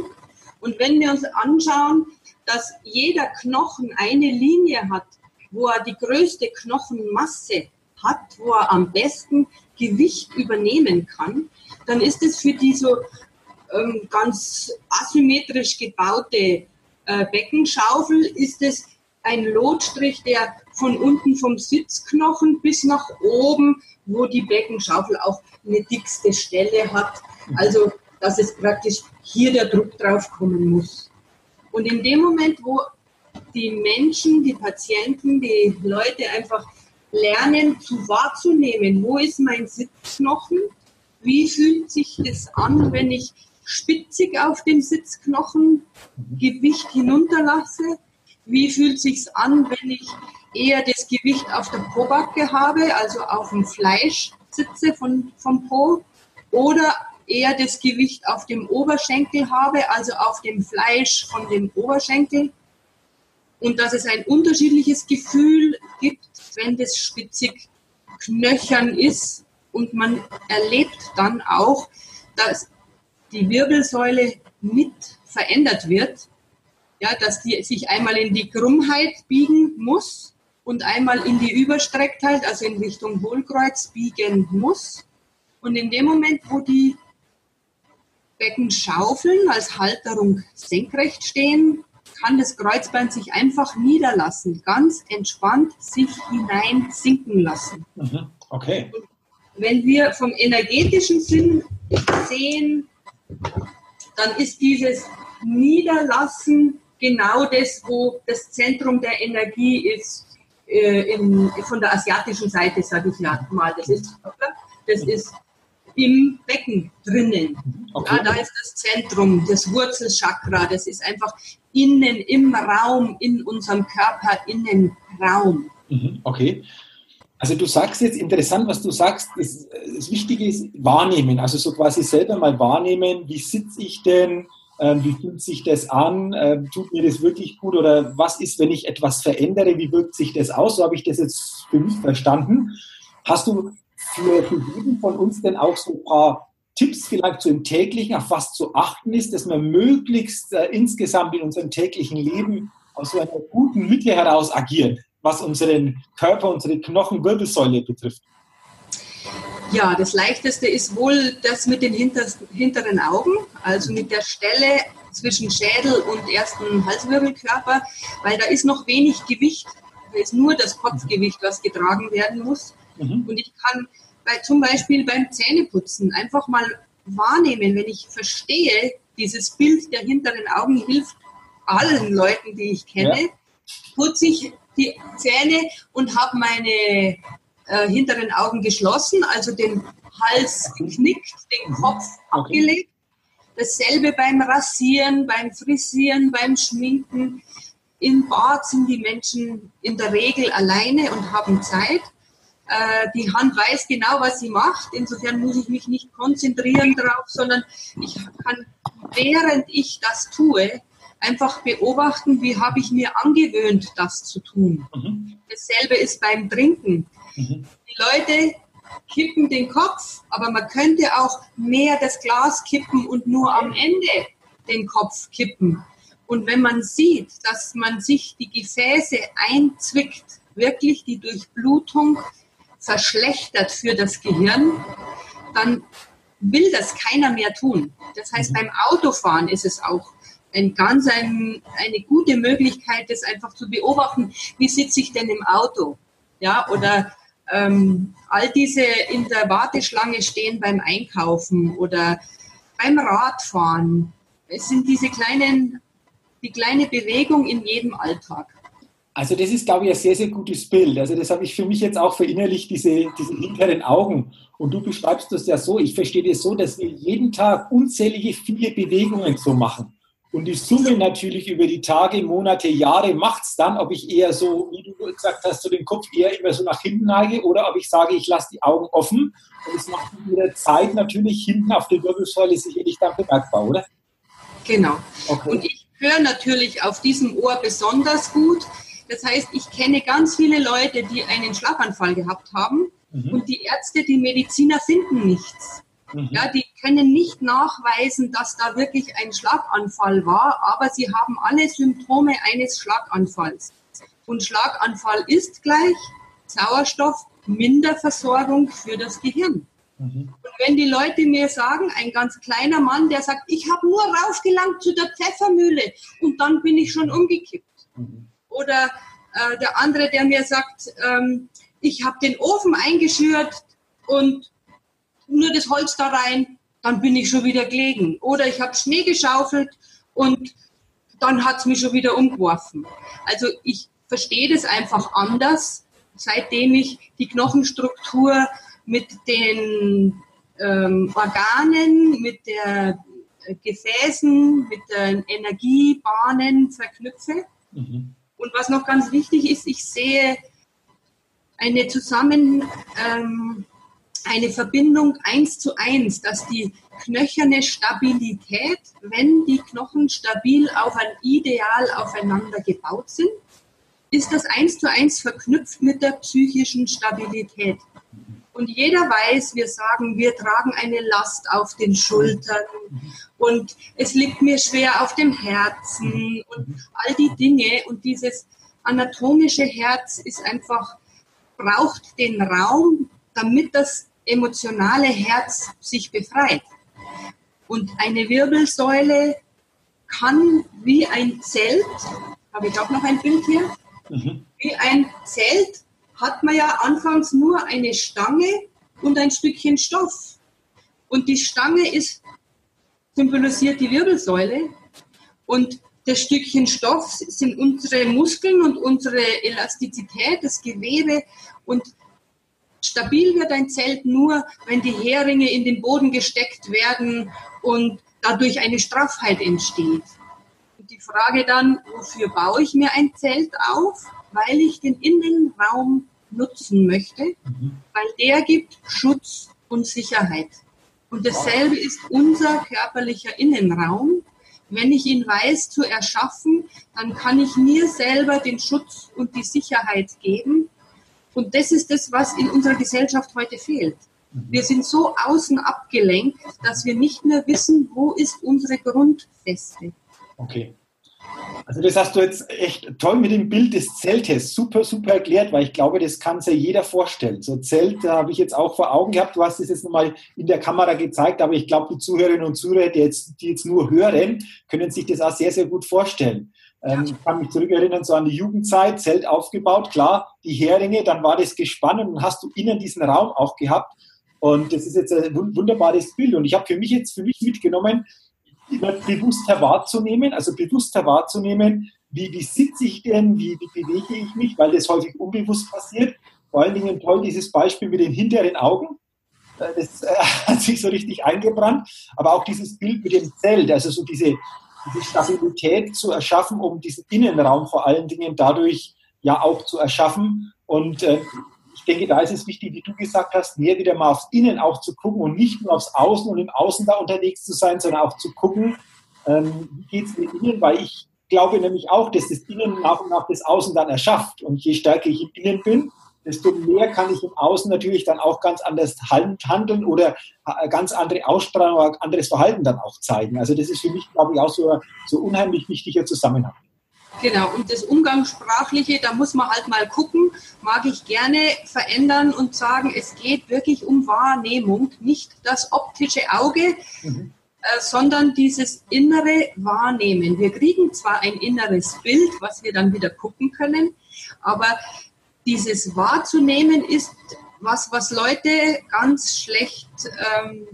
Und wenn wir uns anschauen, dass jeder Knochen eine Linie hat, wo er die größte Knochenmasse hat, wo er am besten Gewicht übernehmen kann, dann ist es für die so ähm, ganz asymmetrisch gebaute äh, Beckenschaufel, ist es ein Lotstrich, der von unten vom Sitzknochen bis nach oben, wo die Beckenschaufel auch eine dickste Stelle hat. Also, dass es praktisch hier der Druck drauf kommen muss. Und in dem Moment, wo die Menschen, die Patienten, die Leute einfach lernen zu wahrzunehmen, wo ist mein Sitzknochen, wie fühlt sich das an, wenn ich spitzig auf dem Sitzknochen Gewicht hinunterlasse, wie fühlt sich an, wenn ich eher das Gewicht auf der Pobacke habe, also auf dem Fleisch sitze von, vom Po, oder eher das Gewicht auf dem Oberschenkel habe, also auf dem Fleisch von dem Oberschenkel. Und dass es ein unterschiedliches Gefühl gibt, wenn das spitzig knöchern ist. Und man erlebt dann auch, dass die Wirbelsäule mit verändert wird. Ja, dass die sich einmal in die Krummheit biegen muss und einmal in die Überstrecktheit, also in Richtung Hohlkreuz biegen muss. Und in dem Moment, wo die Becken schaufeln, als Halterung senkrecht stehen, kann das Kreuzbein sich einfach niederlassen, ganz entspannt sich hinein sinken lassen. Mhm. Okay. wenn wir vom energetischen Sinn sehen, dann ist dieses Niederlassen genau das, wo das Zentrum der Energie ist, äh, in, von der asiatischen Seite, sage ich ja mal. Das ist, das ist im Becken drinnen. Okay. Ja, da ist das Zentrum, das Wurzelchakra. Das ist einfach innen im Raum, in unserem Körper, Innenraum. Mhm, okay. Also du sagst jetzt interessant, was du sagst. Das, das Wichtige ist wahrnehmen. Also so quasi selber mal wahrnehmen, wie sitze ich denn, ähm, wie fühlt sich das an, ähm, tut mir das wirklich gut oder was ist, wenn ich etwas verändere, wie wirkt sich das aus? So habe ich das jetzt für mich verstanden. Hast du für, für jeden von uns denn auch so ein paar Tipps vielleicht so im täglichen, auf was zu achten ist, dass wir möglichst äh, insgesamt in unserem täglichen Leben aus so einer guten Mitte heraus agieren, was unseren Körper, unsere Knochenwirbelsäule betrifft? Ja, das Leichteste ist wohl das mit den hinteren Augen, also mit der Stelle zwischen Schädel und ersten Halswirbelkörper, weil da ist noch wenig Gewicht. Da ist nur das Kopfgewicht, was getragen werden muss. Mhm. Und ich kann bei, zum Beispiel beim Zähneputzen einfach mal wahrnehmen, wenn ich verstehe, dieses Bild der hinteren Augen hilft allen Leuten, die ich kenne, ja. putze ich die Zähne und habe meine äh, hinteren Augen geschlossen, also den Hals geknickt, den mhm. Kopf okay. abgelegt. Dasselbe beim Rasieren, beim Frisieren, beim Schminken. Im Bad sind die Menschen in der Regel alleine und haben Zeit. Äh, die Hand weiß genau, was sie macht. Insofern muss ich mich nicht konzentrieren darauf, sondern ich kann, während ich das tue, einfach beobachten, wie habe ich mir angewöhnt, das zu tun. Mhm. Dasselbe ist beim Trinken. Mhm. Die Leute kippen den Kopf, aber man könnte auch mehr das Glas kippen und nur am Ende den Kopf kippen. Und wenn man sieht, dass man sich die Gefäße einzwickt, wirklich die Durchblutung verschlechtert für das Gehirn, dann will das keiner mehr tun. Das heißt, beim Autofahren ist es auch ein ganz ein, eine gute Möglichkeit, das einfach zu beobachten. Wie sitze ich denn im Auto? Ja, oder ähm, all diese in der Warteschlange stehen beim Einkaufen oder beim Radfahren. Es sind diese kleinen, die kleine Bewegung in jedem Alltag. Also das ist, glaube ich, ein sehr, sehr gutes Bild. Also das habe ich für mich jetzt auch verinnerlicht, diese, diese hinteren Augen. Und du beschreibst das ja so, ich verstehe das so, dass wir jeden Tag unzählige viele Bewegungen so machen. Und die Summe natürlich über die Tage, Monate, Jahre macht es dann, ob ich eher so, wie du gesagt hast, so den Kopf eher immer so nach hinten neige oder ob ich sage, ich lasse die Augen offen. Und es macht mit der Zeit natürlich hinten auf der Wirbelsäule sicherlich dann bemerkbar, oder? Genau. Okay. Und ich höre natürlich auf diesem Ohr besonders gut. Das heißt, ich kenne ganz viele Leute, die einen Schlaganfall gehabt haben mhm. und die Ärzte, die Mediziner finden nichts. Mhm. Ja, die können nicht nachweisen, dass da wirklich ein Schlaganfall war, aber sie haben alle Symptome eines Schlaganfalls. Und Schlaganfall ist gleich Sauerstoff, Minderversorgung für das Gehirn. Mhm. Und wenn die Leute mir sagen, ein ganz kleiner Mann, der sagt, ich habe nur raufgelangt zu der Pfeffermühle und dann bin ich schon umgekippt. Mhm. Oder äh, der andere, der mir sagt, ähm, ich habe den Ofen eingeschürt und nur das Holz da rein, dann bin ich schon wieder gelegen. Oder ich habe Schnee geschaufelt und dann hat es mich schon wieder umgeworfen. Also ich verstehe das einfach anders, seitdem ich die Knochenstruktur mit den ähm, Organen, mit der äh, Gefäßen, mit den Energiebahnen verknüpfe. Mhm. Und was noch ganz wichtig ist, ich sehe eine Zusammen, ähm, eine Verbindung eins zu eins, dass die knöcherne Stabilität, wenn die Knochen stabil auf ein Ideal aufeinander gebaut sind, ist das eins zu eins verknüpft mit der psychischen Stabilität. Und jeder weiß, wir sagen, wir tragen eine Last auf den Schultern und es liegt mir schwer auf dem Herzen und all die Dinge und dieses anatomische Herz ist einfach, braucht den Raum, damit das emotionale Herz sich befreit. Und eine Wirbelsäule kann wie ein Zelt, habe ich auch noch ein Bild hier, mhm. wie ein Zelt hat man ja anfangs nur eine Stange und ein Stückchen Stoff. Und die Stange ist symbolisiert die Wirbelsäule und das Stückchen Stoff sind unsere Muskeln und unsere Elastizität, das Gewebe. Und stabil wird ein Zelt nur, wenn die Heringe in den Boden gesteckt werden und dadurch eine Straffheit entsteht. Und die Frage dann, wofür baue ich mir ein Zelt auf? Weil ich den Innenraum nutzen möchte, mhm. weil der gibt Schutz und Sicherheit. Und dasselbe ist unser körperlicher Innenraum. Wenn ich ihn weiß zu erschaffen, dann kann ich mir selber den Schutz und die Sicherheit geben. Und das ist das, was in unserer Gesellschaft heute fehlt. Mhm. Wir sind so außen abgelenkt, dass wir nicht mehr wissen, wo ist unsere Grundfeste. Okay. Also das hast du jetzt echt toll mit dem Bild des Zeltes super, super erklärt, weil ich glaube, das kann sich jeder vorstellen. So Zelt habe ich jetzt auch vor Augen gehabt. Du hast es jetzt nochmal in der Kamera gezeigt, aber ich glaube, die Zuhörerinnen und Zuhörer, die jetzt, die jetzt nur hören, können sich das auch sehr, sehr gut vorstellen. Ähm, ich kann mich zurückerinnern, so an die Jugendzeit, Zelt aufgebaut, klar, die Heringe, dann war das gespannt und hast du innen diesen Raum auch gehabt. Und das ist jetzt ein wunderbares Bild. Und ich habe für mich jetzt für mich mitgenommen, bewusster wahrzunehmen, also bewusster wahrzunehmen, wie, wie sitze ich denn, wie, wie bewege ich mich, weil das häufig unbewusst passiert. Vor allen Dingen toll dieses Beispiel mit den hinteren Augen. Äh, das äh, [LAUGHS] hat sich so richtig eingebrannt. Aber auch dieses Bild mit dem Zelt, also so diese, diese Stabilität zu erschaffen, um diesen Innenraum vor allen Dingen dadurch ja auch zu erschaffen. Und äh, denke, da ist es wichtig, wie du gesagt hast, mehr wieder mal aufs Innen auch zu gucken und nicht nur aufs Außen und im Außen da unterwegs zu sein, sondern auch zu gucken, ähm, wie geht es mit Innen, weil ich glaube nämlich auch, dass das Innen nach und nach das Außen dann erschafft. Und je stärker ich im Innen bin, desto mehr kann ich im Außen natürlich dann auch ganz anders handeln oder äh, ganz andere Ausstrahlung anderes Verhalten dann auch zeigen. Also das ist für mich, glaube ich, auch so, so unheimlich wichtiger Zusammenhang. Genau, und das Umgangssprachliche, da muss man halt mal gucken, mag ich gerne verändern und sagen, es geht wirklich um Wahrnehmung, nicht das optische Auge, mhm. äh, sondern dieses innere Wahrnehmen. Wir kriegen zwar ein inneres Bild, was wir dann wieder gucken können, aber dieses wahrzunehmen ist was, was Leute ganz schlecht, ähm,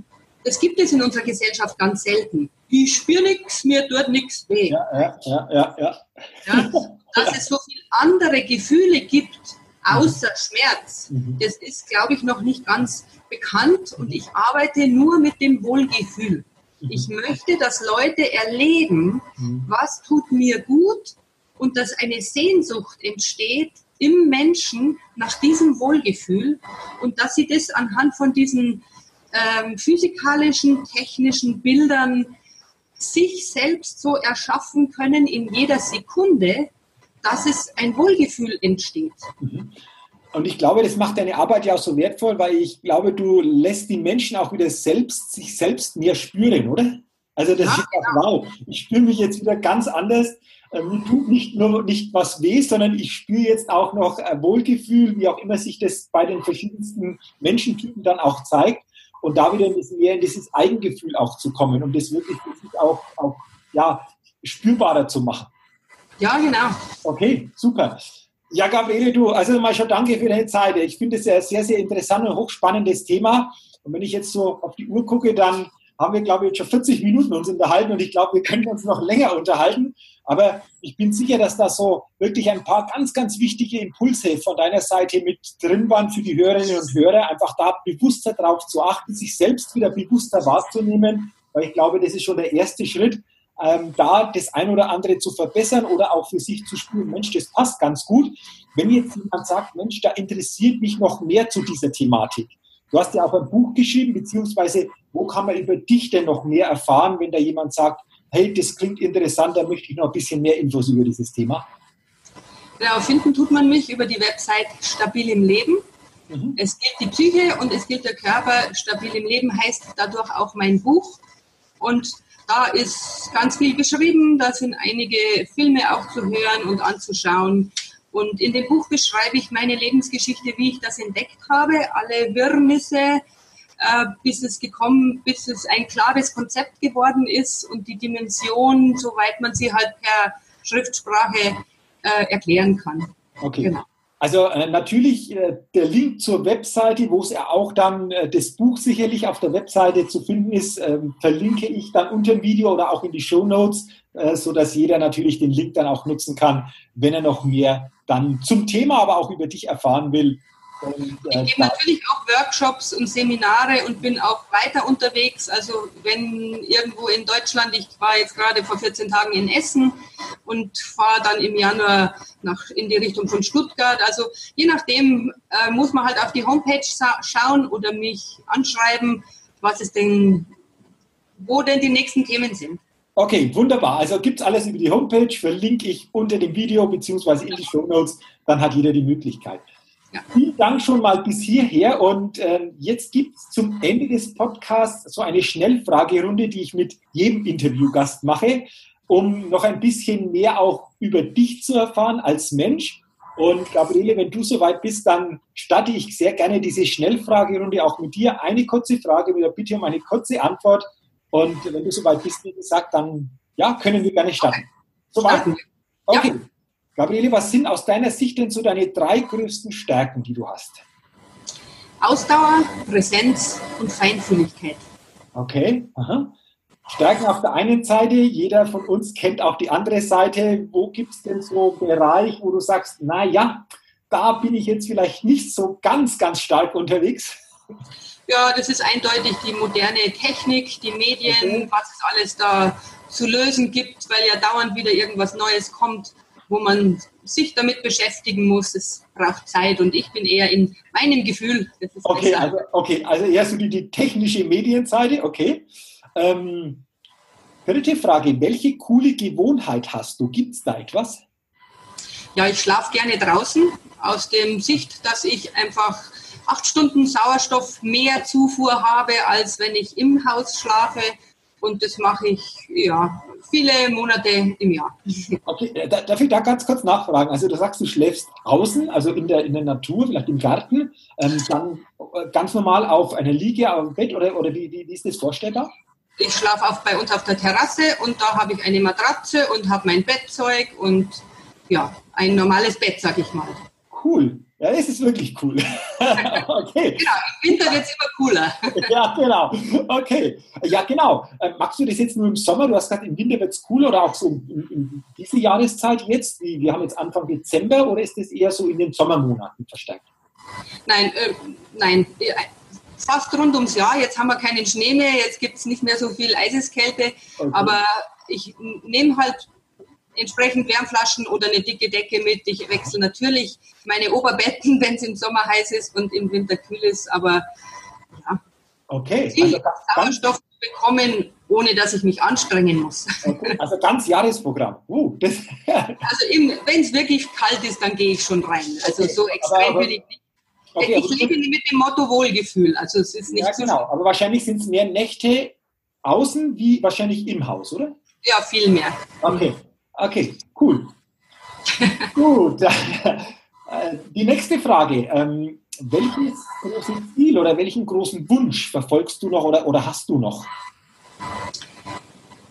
das gibt es in unserer Gesellschaft ganz selten ich spüre nichts, mir tut nichts weh. Ja, ja, ja, ja, ja. ja. Dass es so viele andere Gefühle gibt, außer. Schmerz, mhm. das ist, glaube ich, noch nicht ganz bekannt und ich arbeite nur mit dem Wohlgefühl. Mhm. Ich möchte, dass Leute erleben, mhm. was tut mir gut und dass eine Sehnsucht entsteht im Menschen nach diesem Wohlgefühl und dass sie das anhand von diesen ähm, physikalischen, technischen Bildern sich selbst so erschaffen können in jeder Sekunde, dass es ein Wohlgefühl entsteht. Mhm. Und ich glaube, das macht deine Arbeit ja auch so wertvoll, weil ich glaube, du lässt die Menschen auch wieder selbst, sich selbst mehr spüren, oder? Also das ja, ist auch wow. Ich spüre mich jetzt wieder ganz anders. Ähm, mir tut nicht nur nicht was weh, sondern ich spüre jetzt auch noch Wohlgefühl, wie auch immer sich das bei den verschiedensten Menschentypen dann auch zeigt und da wieder ein bisschen mehr in dieses Eigengefühl auch zu kommen, um das wirklich auch, auch ja, spürbarer zu machen. Ja, genau. Okay, super. Ja, Gabriele, du, also mal schon danke für deine Zeit. Ich finde es ja sehr, sehr interessant und hochspannendes Thema. Und wenn ich jetzt so auf die Uhr gucke, dann haben wir, glaube ich, jetzt schon 40 Minuten uns unterhalten und ich glaube, wir können uns noch länger unterhalten. Aber ich bin sicher, dass da so wirklich ein paar ganz, ganz wichtige Impulse von deiner Seite mit drin waren für die Hörerinnen und Hörer, einfach da bewusster darauf zu achten, sich selbst wieder bewusster wahrzunehmen, weil ich glaube, das ist schon der erste Schritt, ähm, da das ein oder andere zu verbessern oder auch für sich zu spüren, Mensch, das passt ganz gut. Wenn jetzt jemand sagt, Mensch, da interessiert mich noch mehr zu dieser Thematik. Du hast ja auch ein Buch geschrieben, beziehungsweise wo kann man über dich denn noch mehr erfahren, wenn da jemand sagt, hey, das klingt interessant, da möchte ich noch ein bisschen mehr Infos über dieses Thema? Genau, finden tut man mich über die Website Stabil im Leben. Mhm. Es gilt die Psyche und es gilt der Körper. Stabil im Leben heißt dadurch auch mein Buch. Und da ist ganz viel beschrieben. Da sind einige Filme auch zu hören und anzuschauen. Und in dem Buch beschreibe ich meine Lebensgeschichte, wie ich das entdeckt habe, alle Wirrnisse, äh, bis es gekommen, bis es ein klares Konzept geworden ist und die Dimension, soweit man sie halt per Schriftsprache äh, erklären kann. Okay. Genau. Also äh, natürlich äh, der Link zur Webseite, wo es ja auch dann äh, das Buch sicherlich auf der Webseite zu finden ist, ähm, verlinke ich dann unter dem Video oder auch in die Show Notes, äh, so dass jeder natürlich den Link dann auch nutzen kann, wenn er noch mehr dann zum Thema, aber auch über dich erfahren will. Und, äh, ich gebe natürlich auch Workshops und Seminare und bin auch weiter unterwegs. Also wenn irgendwo in Deutschland, ich war jetzt gerade vor 14 Tagen in Essen und fahre dann im Januar nach, in die Richtung von Stuttgart. Also je nachdem äh, muss man halt auf die Homepage schauen oder mich anschreiben, was es denn, wo denn die nächsten Themen sind. Okay, wunderbar. Also gibt es alles über die Homepage, verlinke ich unter dem Video beziehungsweise in die Show Notes, dann hat jeder die Möglichkeit. Ja. Vielen Dank schon mal bis hierher und äh, jetzt gibt es zum Ende des Podcasts so eine Schnellfragerunde, die ich mit jedem Interviewgast mache, um noch ein bisschen mehr auch über dich zu erfahren als Mensch. Und Gabriele, wenn du soweit bist, dann starte ich sehr gerne diese Schnellfragerunde auch mit dir. Eine kurze Frage mit der Bitte um eine kurze Antwort. Und wenn du soweit bist, wie gesagt, dann ja, können wir gerne starten. Soweit? Okay. Gabriele, was sind aus deiner Sicht denn so deine drei größten Stärken, die du hast? Ausdauer, Präsenz und Feinfühligkeit. Okay. Aha. Stärken auf der einen Seite, jeder von uns kennt auch die andere Seite. Wo gibt es denn so einen Bereich, wo du sagst, na ja, da bin ich jetzt vielleicht nicht so ganz, ganz stark unterwegs? Ja, das ist eindeutig die moderne Technik, die Medien, okay. was es alles da zu lösen gibt, weil ja dauernd wieder irgendwas Neues kommt wo man sich damit beschäftigen muss. Es braucht Zeit und ich bin eher in meinem Gefühl. okay, also, okay, also eher so die, die technische Medienseite, okay. Ähm, dritte Frage, welche coole Gewohnheit hast du? Gibt es da etwas? Ja, ich schlafe gerne draußen, aus dem Sicht, dass ich einfach acht Stunden Sauerstoff mehr Zufuhr habe, als wenn ich im Haus schlafe. Und das mache ich ja viele Monate im Jahr. Okay, äh, darf ich da ganz kurz nachfragen? Also du sagst, du schläfst außen, also in der, in der Natur, vielleicht im Garten, ähm, dann äh, ganz normal auf einer Liege, auf dem Bett oder, oder wie, wie, wie ist das vorstellbar? Ich schlafe bei uns auf der Terrasse und da habe ich eine Matratze und habe mein Bettzeug und ja, ein normales Bett, sag ich mal. Cool. Ja, das ist wirklich cool. [LAUGHS] okay. Genau, im Winter wird es immer cooler. [LAUGHS] ja, genau. Okay. Ja, genau. Äh, magst du das jetzt nur im Sommer? Du hast gesagt, im Winter wird es cooler oder auch so in, in diese Jahreszeit jetzt? Wir haben jetzt Anfang Dezember oder ist das eher so in den Sommermonaten verstärkt? Nein, äh, nein. Äh, fast rund ums Jahr. Jetzt haben wir keinen Schnee mehr, jetzt gibt es nicht mehr so viel Eiseskälte. Okay. Aber ich nehme halt entsprechend Wärmflaschen oder eine dicke Decke mit. Ich wechsle natürlich meine Oberbetten, [LAUGHS] wenn es im Sommer heiß ist und im Winter kühl ist, aber ja. Okay. Also Sauerstoff zu bekommen, ohne dass ich mich anstrengen muss. Okay. [LAUGHS] Also ganz Jahresprogramm. Uh, [LAUGHS] also wenn es wirklich kalt ist, dann gehe ich schon rein. Also okay. so extrem will ich nicht. Okay, ich lebe mit dem Motto Wohlgefühl. Also es ist nicht ja, genau. Aber wahrscheinlich sind es mehr Nächte außen wie wahrscheinlich im Haus, oder? Ja, viel mehr. Okay. Okay, cool. [LAUGHS] Gut. [LAUGHS] Äh, die nächste Frage. Ähm, welches große Ziel oder welchen großen Wunsch verfolgst du noch oder, oder hast du noch?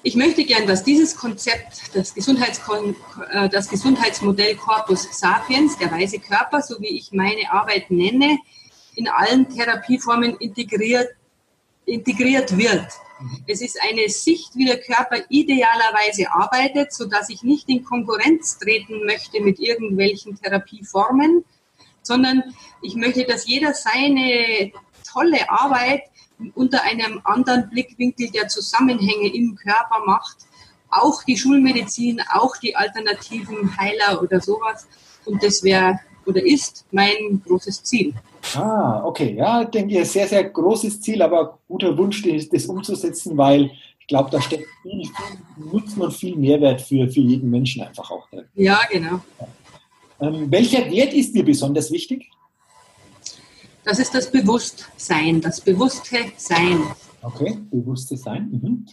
Ich möchte gern, dass dieses Konzept, das, Gesundheitskon äh, das Gesundheitsmodell Corpus Sapiens, der weise Körper, so wie ich meine Arbeit nenne, in allen Therapieformen integriert, integriert wird. Es ist eine Sicht, wie der Körper idealerweise arbeitet, sodass ich nicht in Konkurrenz treten möchte mit irgendwelchen Therapieformen, sondern ich möchte, dass jeder seine tolle Arbeit unter einem anderen Blickwinkel der Zusammenhänge im Körper macht. Auch die Schulmedizin, auch die alternativen Heiler oder sowas. Und das wäre oder ist mein großes Ziel. Ah, okay. Ja, ich denke, sehr, sehr großes Ziel, aber guter Wunsch, das umzusetzen, weil ich glaube, da steckt viel, viel Nutzen und viel Mehrwert für, für jeden Menschen einfach auch drin. Ja, genau. Ähm, welcher Wert ist dir besonders wichtig? Das ist das Bewusstsein, das bewusste Sein. Okay, bewusste Sein. Mhm.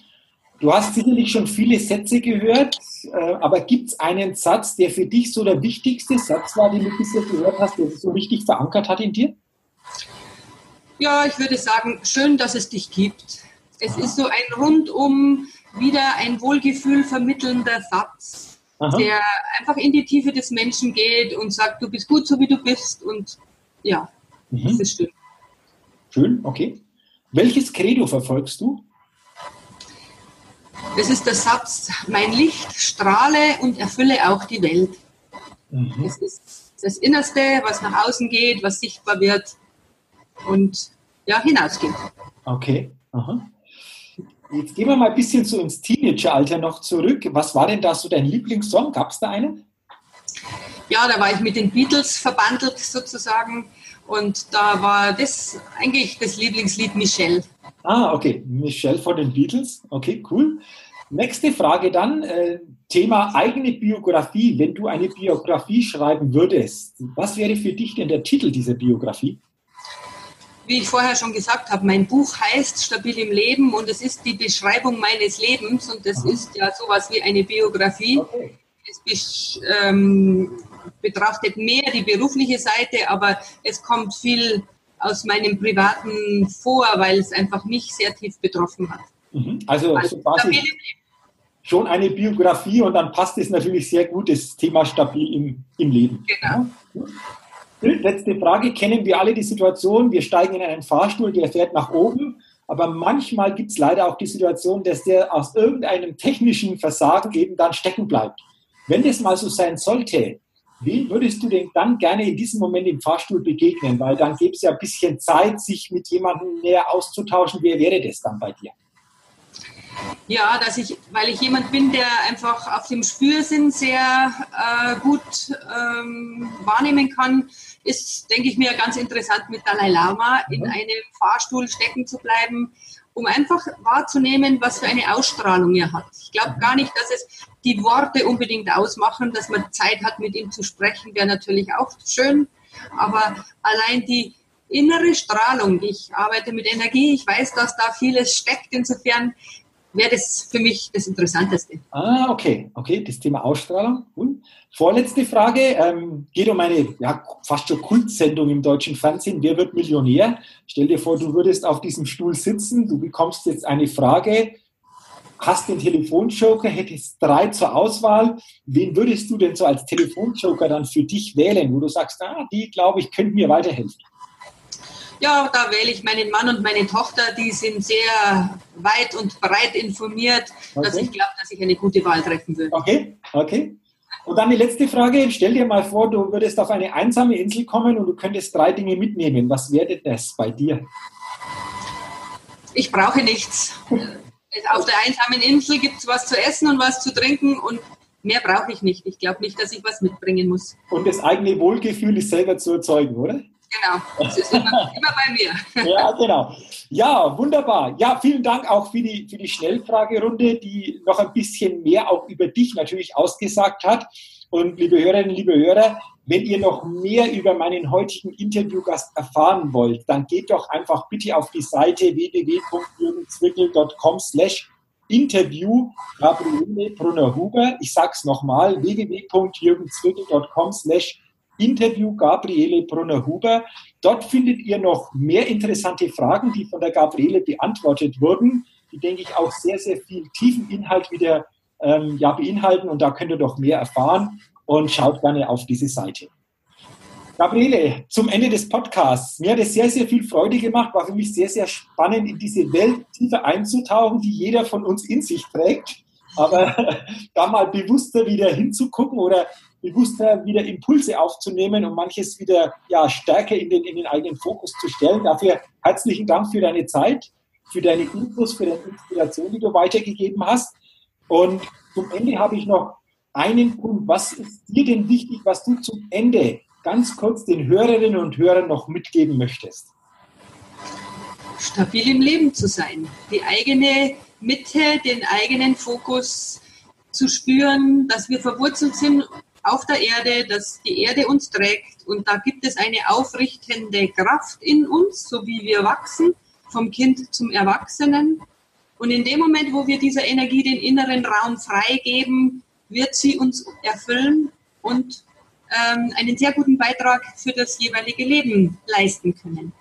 Du hast sicherlich schon viele Sätze gehört, äh, aber gibt es einen Satz, der für dich so der wichtigste Satz war, den du bisher gehört hast, der sich so richtig verankert hat in dir? Ja, ich würde sagen, schön, dass es dich gibt. Es Aha. ist so ein rundum wieder ein Wohlgefühl vermittelnder Satz. Aha. der einfach in die Tiefe des Menschen geht und sagt, du bist gut so wie du bist und ja, mhm. das ist schön. Schön, okay. Welches Credo verfolgst du? Das ist der Satz, mein Licht strahle und erfülle auch die Welt. Mhm. Das ist das Innerste, was nach außen geht, was sichtbar wird und ja, hinausgeht. Okay. Aha. Jetzt gehen wir mal ein bisschen so ins Teenageralter noch zurück. Was war denn da so dein Lieblingssong? Gab es da einen? Ja, da war ich mit den Beatles verbandelt sozusagen. Und da war das eigentlich das Lieblingslied Michelle. Ah, okay. Michelle von den Beatles. Okay, cool. Nächste Frage dann. Äh, Thema eigene Biografie. Wenn du eine Biografie schreiben würdest, was wäre für dich denn der Titel dieser Biografie? wie ich vorher schon gesagt habe, mein Buch heißt Stabil im Leben und es ist die Beschreibung meines Lebens und das ist ja sowas wie eine Biografie. Okay. Es ähm, betrachtet mehr die berufliche Seite, aber es kommt viel aus meinem Privaten vor, weil es einfach mich sehr tief betroffen hat. Mhm. Also, also quasi schon eine Biografie und dann passt es natürlich sehr gut, das Thema stabil im, im Leben. Genau. Letzte Frage. Kennen wir alle die Situation, wir steigen in einen Fahrstuhl, der fährt nach oben, aber manchmal gibt es leider auch die Situation, dass der aus irgendeinem technischen Versagen eben dann stecken bleibt. Wenn das mal so sein sollte, wie würdest du denn dann gerne in diesem Moment im Fahrstuhl begegnen? Weil dann gäbe es ja ein bisschen Zeit, sich mit jemandem näher auszutauschen. Wer wäre das dann bei dir? Ja, dass ich, weil ich jemand bin, der einfach auf dem Spürsinn sehr äh, gut ähm, wahrnehmen kann, ist, denke ich mir, ganz interessant mit Dalai Lama in mhm. einem Fahrstuhl stecken zu bleiben, um einfach wahrzunehmen, was für eine Ausstrahlung er hat. Ich glaube gar nicht, dass es die Worte unbedingt ausmachen, dass man Zeit hat, mit ihm zu sprechen, wäre natürlich auch schön, aber allein die innere Strahlung, ich arbeite mit Energie, ich weiß, dass da vieles steckt, insofern wäre das für mich das Interessanteste. Ah, okay, okay, das Thema Ausstrahlung. Und vorletzte Frage, ähm, geht um eine ja, fast schon Kultsendung im deutschen Fernsehen, Wer wird Millionär? Stell dir vor, du würdest auf diesem Stuhl sitzen, du bekommst jetzt eine Frage, hast den Telefonjoker, hättest drei zur Auswahl. Wen würdest du denn so als Telefonjoker dann für dich wählen, wo du sagst, ah, die, glaube ich, könnten mir weiterhelfen? Ja, da wähle ich meinen Mann und meine Tochter, die sind sehr weit und breit informiert, okay. dass ich glaube, dass ich eine gute Wahl treffen würde. Okay, okay. Und dann die letzte Frage. Stell dir mal vor, du würdest auf eine einsame Insel kommen und du könntest drei Dinge mitnehmen. Was wäre das bei dir? Ich brauche nichts. Auf der einsamen Insel gibt es was zu essen und was zu trinken und mehr brauche ich nicht. Ich glaube nicht, dass ich was mitbringen muss. Und das eigene Wohlgefühl ist selber zu erzeugen, oder? Genau, das ist immer, [LAUGHS] immer bei mir. ja, genau. Ja, wunderbar. Ja, vielen Dank auch für die, für die Schnellfragerunde, die noch ein bisschen mehr auch über dich natürlich ausgesagt hat. Und liebe Hörerinnen, liebe Hörer, wenn ihr noch mehr über meinen heutigen Interviewgast erfahren wollt, dann geht doch einfach bitte auf die Seite www.jürgenzwickel.com slash Interview Gabriele Brunner-Huber. Ich sag's nochmal, www.jürgenzwickel.com slash Interview Gabriele Brunner-Huber. Dort findet ihr noch mehr interessante Fragen, die von der Gabriele beantwortet wurden, die, denke ich, auch sehr, sehr viel tiefen Inhalt wieder ähm, ja, beinhalten. Und da könnt ihr doch mehr erfahren und schaut gerne auf diese Seite. Gabriele, zum Ende des Podcasts. Mir hat es sehr, sehr viel Freude gemacht, war für mich sehr, sehr spannend, in diese Welt tiefer einzutauchen, die jeder von uns in sich trägt. Aber [LAUGHS] da mal bewusster wieder hinzugucken oder bewusster wieder Impulse aufzunehmen und manches wieder ja, stärker in den, in den eigenen Fokus zu stellen. Dafür herzlichen Dank für deine Zeit, für deine Infos, für deine Inspiration, die du weitergegeben hast. Und zum Ende habe ich noch einen Punkt. Was ist dir denn wichtig, was du zum Ende ganz kurz den Hörerinnen und Hörern noch mitgeben möchtest? Stabil im Leben zu sein, die eigene Mitte, den eigenen Fokus zu spüren, dass wir verwurzelt sind auf der Erde, dass die Erde uns trägt und da gibt es eine aufrichtende Kraft in uns, so wie wir wachsen, vom Kind zum Erwachsenen. Und in dem Moment, wo wir dieser Energie den inneren Raum freigeben, wird sie uns erfüllen und ähm, einen sehr guten Beitrag für das jeweilige Leben leisten können.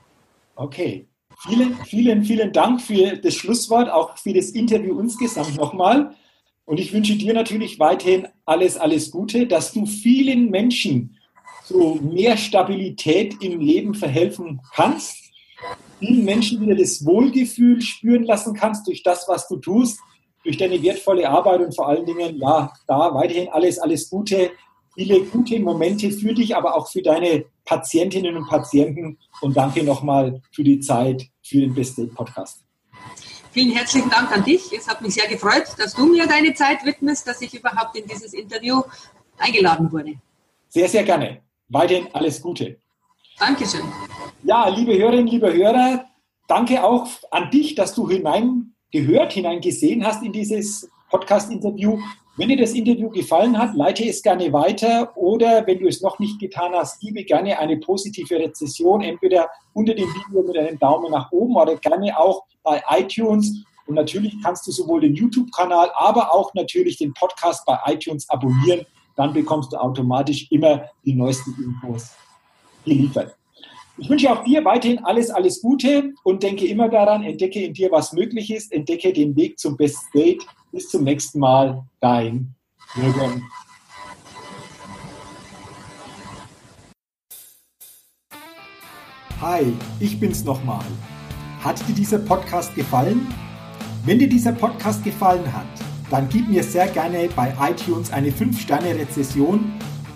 Okay. Vielen, vielen, vielen Dank für das Schlusswort, auch für das Interview insgesamt nochmal. Und ich wünsche dir natürlich weiterhin alles, alles Gute, dass du vielen Menschen zu mehr Stabilität im Leben verhelfen kannst, vielen Menschen wieder das Wohlgefühl spüren lassen kannst durch das, was du tust, durch deine wertvolle Arbeit und vor allen Dingen, ja, da weiterhin alles, alles Gute, viele gute Momente für dich, aber auch für deine Patientinnen und Patienten. Und danke nochmal für die Zeit für den Best Date Podcast. Vielen herzlichen Dank an dich. Es hat mich sehr gefreut, dass du mir deine Zeit widmest, dass ich überhaupt in dieses Interview eingeladen wurde. Sehr, sehr gerne. Weiterhin alles Gute. Dankeschön. Ja, liebe Hörerinnen, liebe Hörer, danke auch an dich, dass du hineingehört, hineingesehen hast in dieses Podcast-Interview. Wenn dir das Interview gefallen hat, leite es gerne weiter oder wenn du es noch nicht getan hast, gebe gerne eine positive Rezession, entweder unter dem Video mit einem Daumen nach oben oder gerne auch bei iTunes. Und natürlich kannst du sowohl den YouTube-Kanal, aber auch natürlich den Podcast bei iTunes abonnieren. Dann bekommst du automatisch immer die neuesten Infos geliefert. Ich wünsche auch dir weiterhin alles, alles Gute und denke immer daran, entdecke in dir, was möglich ist, entdecke den Weg zum Best Date. Bis zum nächsten Mal, dein Jürgen. Hi, ich bin's nochmal. Hat dir dieser Podcast gefallen? Wenn dir dieser Podcast gefallen hat, dann gib mir sehr gerne bei iTunes eine 5-Sterne-Rezession